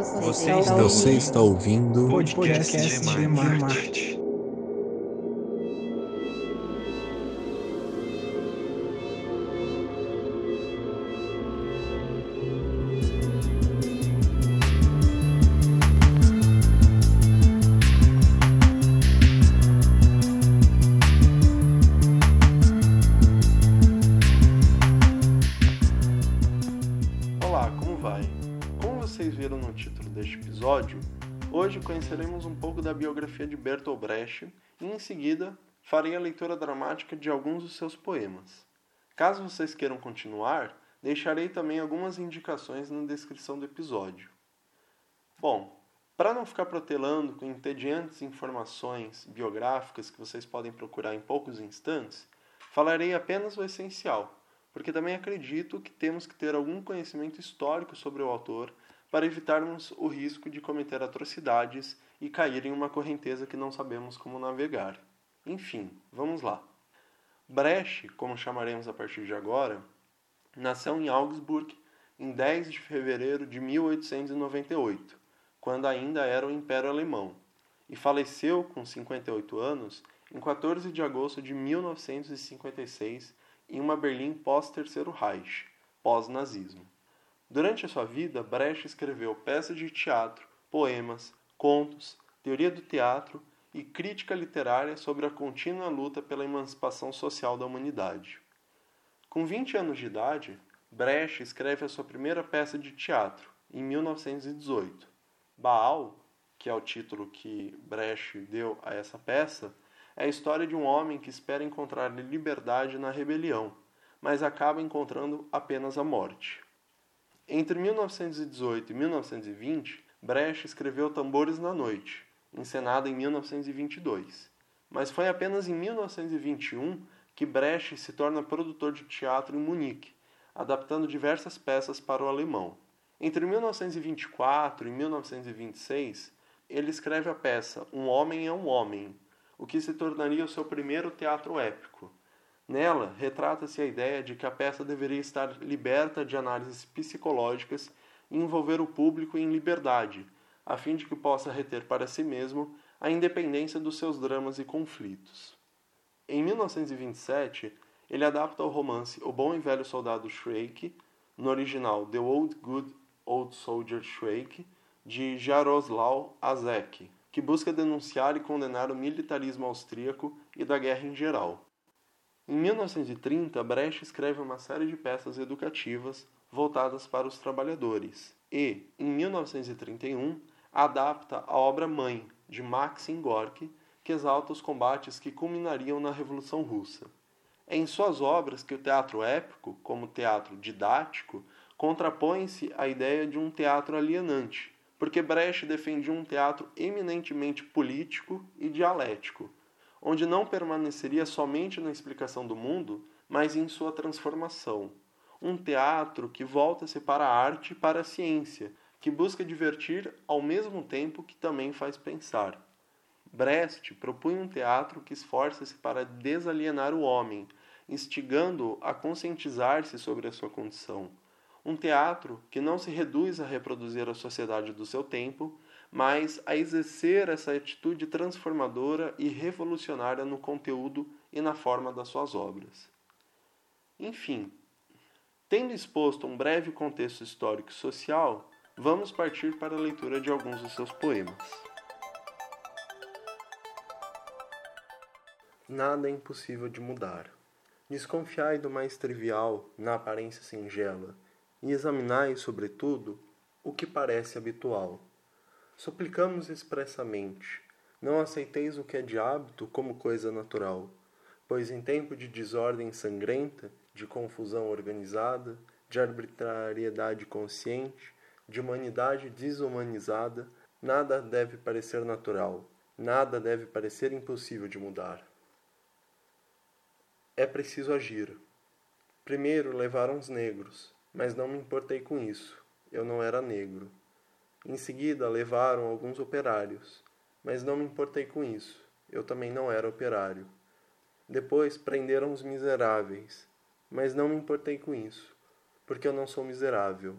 Você, está, Você está ouvindo podcast, podcast de Marte. Hoje conheceremos um pouco da biografia de Bertolt Brecht e, em seguida, farei a leitura dramática de alguns dos seus poemas. Caso vocês queiram continuar, deixarei também algumas indicações na descrição do episódio. Bom, para não ficar protelando com entediantes informações biográficas que vocês podem procurar em poucos instantes, falarei apenas o essencial, porque também acredito que temos que ter algum conhecimento histórico sobre o autor para evitarmos o risco de cometer atrocidades e cair em uma correnteza que não sabemos como navegar. Enfim, vamos lá. Brecht, como chamaremos a partir de agora, nasceu em Augsburg em 10 de fevereiro de 1898, quando ainda era o Império Alemão, e faleceu com 58 anos em 14 de agosto de 1956 em uma Berlim pós-Terceiro Reich, pós-nazismo. Durante a sua vida, Brecht escreveu peças de teatro, poemas, contos, teoria do teatro e crítica literária sobre a contínua luta pela emancipação social da humanidade. Com 20 anos de idade, Brecht escreve a sua primeira peça de teatro, em 1918. Baal, que é o título que Brecht deu a essa peça, é a história de um homem que espera encontrar liberdade na rebelião, mas acaba encontrando apenas a morte. Entre 1918 e 1920, Brecht escreveu Tambores na Noite, encenada em 1922. Mas foi apenas em 1921 que Brecht se torna produtor de teatro em Munique, adaptando diversas peças para o alemão. Entre 1924 e 1926, ele escreve a peça Um Homem é um Homem, o que se tornaria o seu primeiro teatro épico, Nela, retrata-se a ideia de que a peça deveria estar liberta de análises psicológicas e envolver o público em liberdade, a fim de que possa reter para si mesmo a independência dos seus dramas e conflitos. Em 1927, ele adapta o romance O Bom e Velho Soldado Shrek, no original The Old Good Old Soldier Shrek, de Jaroslaw Azek, que busca denunciar e condenar o militarismo austríaco e da guerra em geral. Em 1930, Brecht escreve uma série de peças educativas voltadas para os trabalhadores e, em 1931, adapta a obra Mãe, de Maxim Gorky, que exalta os combates que culminariam na Revolução Russa. É em suas obras que o teatro épico, como teatro didático, contrapõe-se à ideia de um teatro alienante, porque Brecht defendia um teatro eminentemente político e dialético, onde não permaneceria somente na explicação do mundo, mas em sua transformação. Um teatro que volta-se para a arte e para a ciência, que busca divertir ao mesmo tempo que também faz pensar. Brecht propunha um teatro que esforça-se para desalienar o homem, instigando-o a conscientizar-se sobre a sua condição. Um teatro que não se reduz a reproduzir a sociedade do seu tempo, mas a exercer essa atitude transformadora e revolucionária no conteúdo e na forma das suas obras. Enfim, tendo exposto um breve contexto histórico e social, vamos partir para a leitura de alguns dos seus poemas. Nada é impossível de mudar. Desconfiai do mais trivial na aparência singela e examinai, sobretudo, o que parece habitual suplicamos expressamente: não aceiteis o que é de hábito como coisa natural, pois em tempo de desordem sangrenta, de confusão organizada, de arbitrariedade consciente, de humanidade desumanizada, nada deve parecer natural, nada deve parecer impossível de mudar. É preciso agir. Primeiro levaram os negros, mas não me importei com isso. Eu não era negro. Em seguida, levaram alguns operários, mas não me importei com isso. Eu também não era operário. Depois prenderam os miseráveis, mas não me importei com isso, porque eu não sou miserável.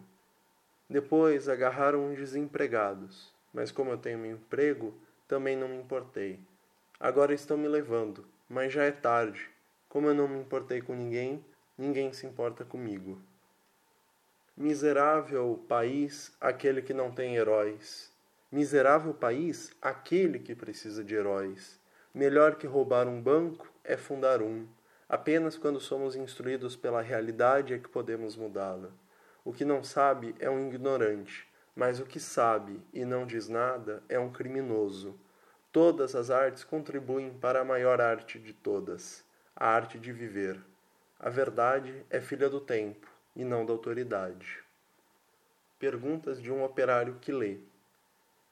Depois agarraram uns desempregados, mas como eu tenho meu emprego, também não me importei. Agora estão me levando, mas já é tarde. Como eu não me importei com ninguém, ninguém se importa comigo. Miserável país, aquele que não tem heróis. Miserável país, aquele que precisa de heróis. Melhor que roubar um banco é fundar um. Apenas quando somos instruídos pela realidade é que podemos mudá-la. O que não sabe é um ignorante, mas o que sabe e não diz nada é um criminoso. Todas as artes contribuem para a maior arte de todas, a arte de viver. A verdade é filha do tempo e não da autoridade. Perguntas de um operário que lê.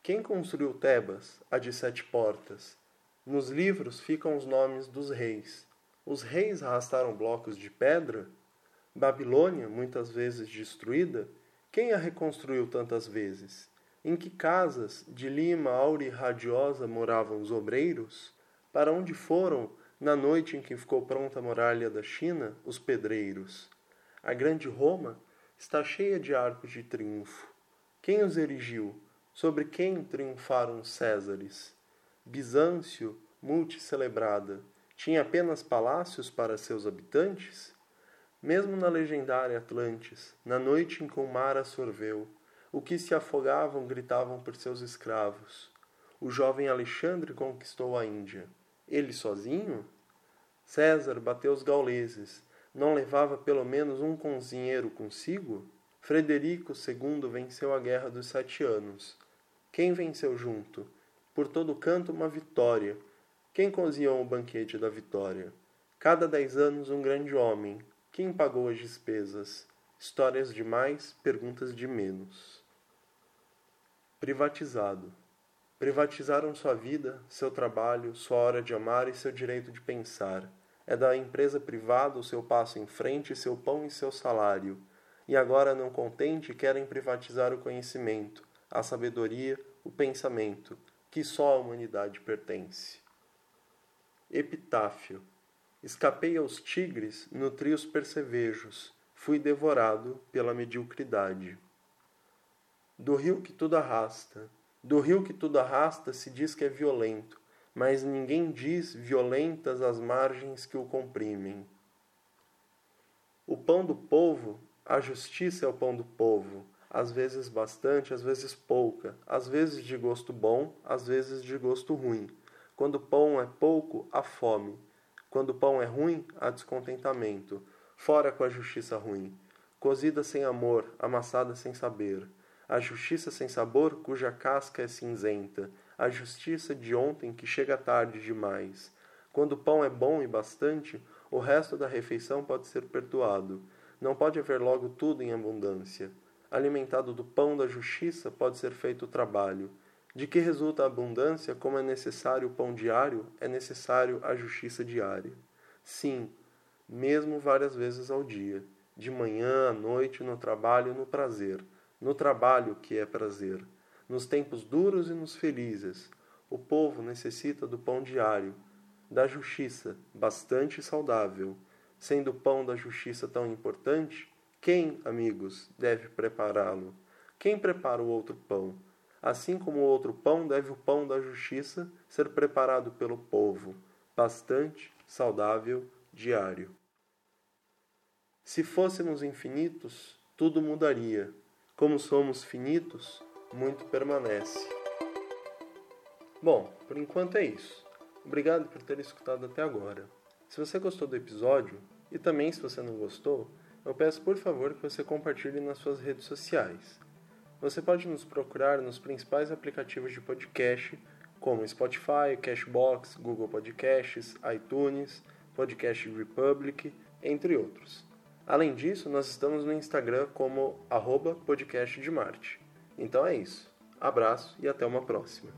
Quem construiu Tebas, a de sete portas? Nos livros ficam os nomes dos reis. Os reis arrastaram blocos de pedra? Babilônia, muitas vezes destruída, quem a reconstruiu tantas vezes? Em que casas de lima áurea e radiosa moravam os obreiros? Para onde foram, na noite em que ficou pronta a muralha da China, os pedreiros? A grande Roma está cheia de arcos de triunfo. Quem os erigiu? Sobre quem triunfaram os Césares? Bizâncio, multicelebrada, tinha apenas palácios para seus habitantes? Mesmo na legendária Atlantis, na noite em que o mar a sorveu, o que se afogavam gritavam por seus escravos. O jovem Alexandre conquistou a Índia. Ele sozinho? César bateu os gauleses, não levava pelo menos um cozinheiro consigo? Frederico II venceu a Guerra dos Sete Anos. Quem venceu junto? Por todo canto uma vitória. Quem cozinhou o banquete da vitória? Cada dez anos um grande homem. Quem pagou as despesas? Histórias de mais, perguntas de menos. Privatizado. Privatizaram sua vida, seu trabalho, sua hora de amar e seu direito de pensar é da empresa privada o seu passo em frente, seu pão e seu salário. E agora, não contente, querem privatizar o conhecimento, a sabedoria, o pensamento, que só à humanidade pertence. Epitáfio. Escapei aos tigres, nutri os percevejos, fui devorado pela mediocridade. Do rio que tudo arrasta, do rio que tudo arrasta se diz que é violento, mas ninguém diz violentas as margens que o comprimem. O pão do povo, a justiça é o pão do povo, às vezes bastante, às vezes pouca, às vezes de gosto bom, às vezes de gosto ruim. Quando o pão é pouco, há fome. Quando o pão é ruim, há descontentamento. Fora com a justiça ruim. Cozida sem amor, amassada sem saber. A justiça sem sabor, cuja casca é cinzenta a justiça de ontem que chega tarde demais. Quando o pão é bom e bastante, o resto da refeição pode ser perdoado. Não pode haver logo tudo em abundância. Alimentado do pão da justiça, pode ser feito o trabalho. De que resulta a abundância, como é necessário o pão diário, é necessário a justiça diária. Sim, mesmo várias vezes ao dia, de manhã à noite, no trabalho, no prazer, no trabalho que é prazer nos tempos duros e nos felizes, o povo necessita do pão diário, da justiça, bastante saudável. Sendo o pão da justiça tão importante, quem, amigos, deve prepará-lo? Quem prepara o outro pão? Assim como o outro pão, deve o pão da justiça ser preparado pelo povo, bastante saudável, diário. Se fôssemos infinitos, tudo mudaria. Como somos finitos, muito permanece. Bom, por enquanto é isso. Obrigado por ter escutado até agora. Se você gostou do episódio, e também se você não gostou, eu peço por favor que você compartilhe nas suas redes sociais. Você pode nos procurar nos principais aplicativos de podcast, como Spotify, Cashbox, Google Podcasts, iTunes, Podcast Republic, entre outros. Além disso, nós estamos no Instagram como arroba podcast de Marte. Então é isso. Abraço e até uma próxima.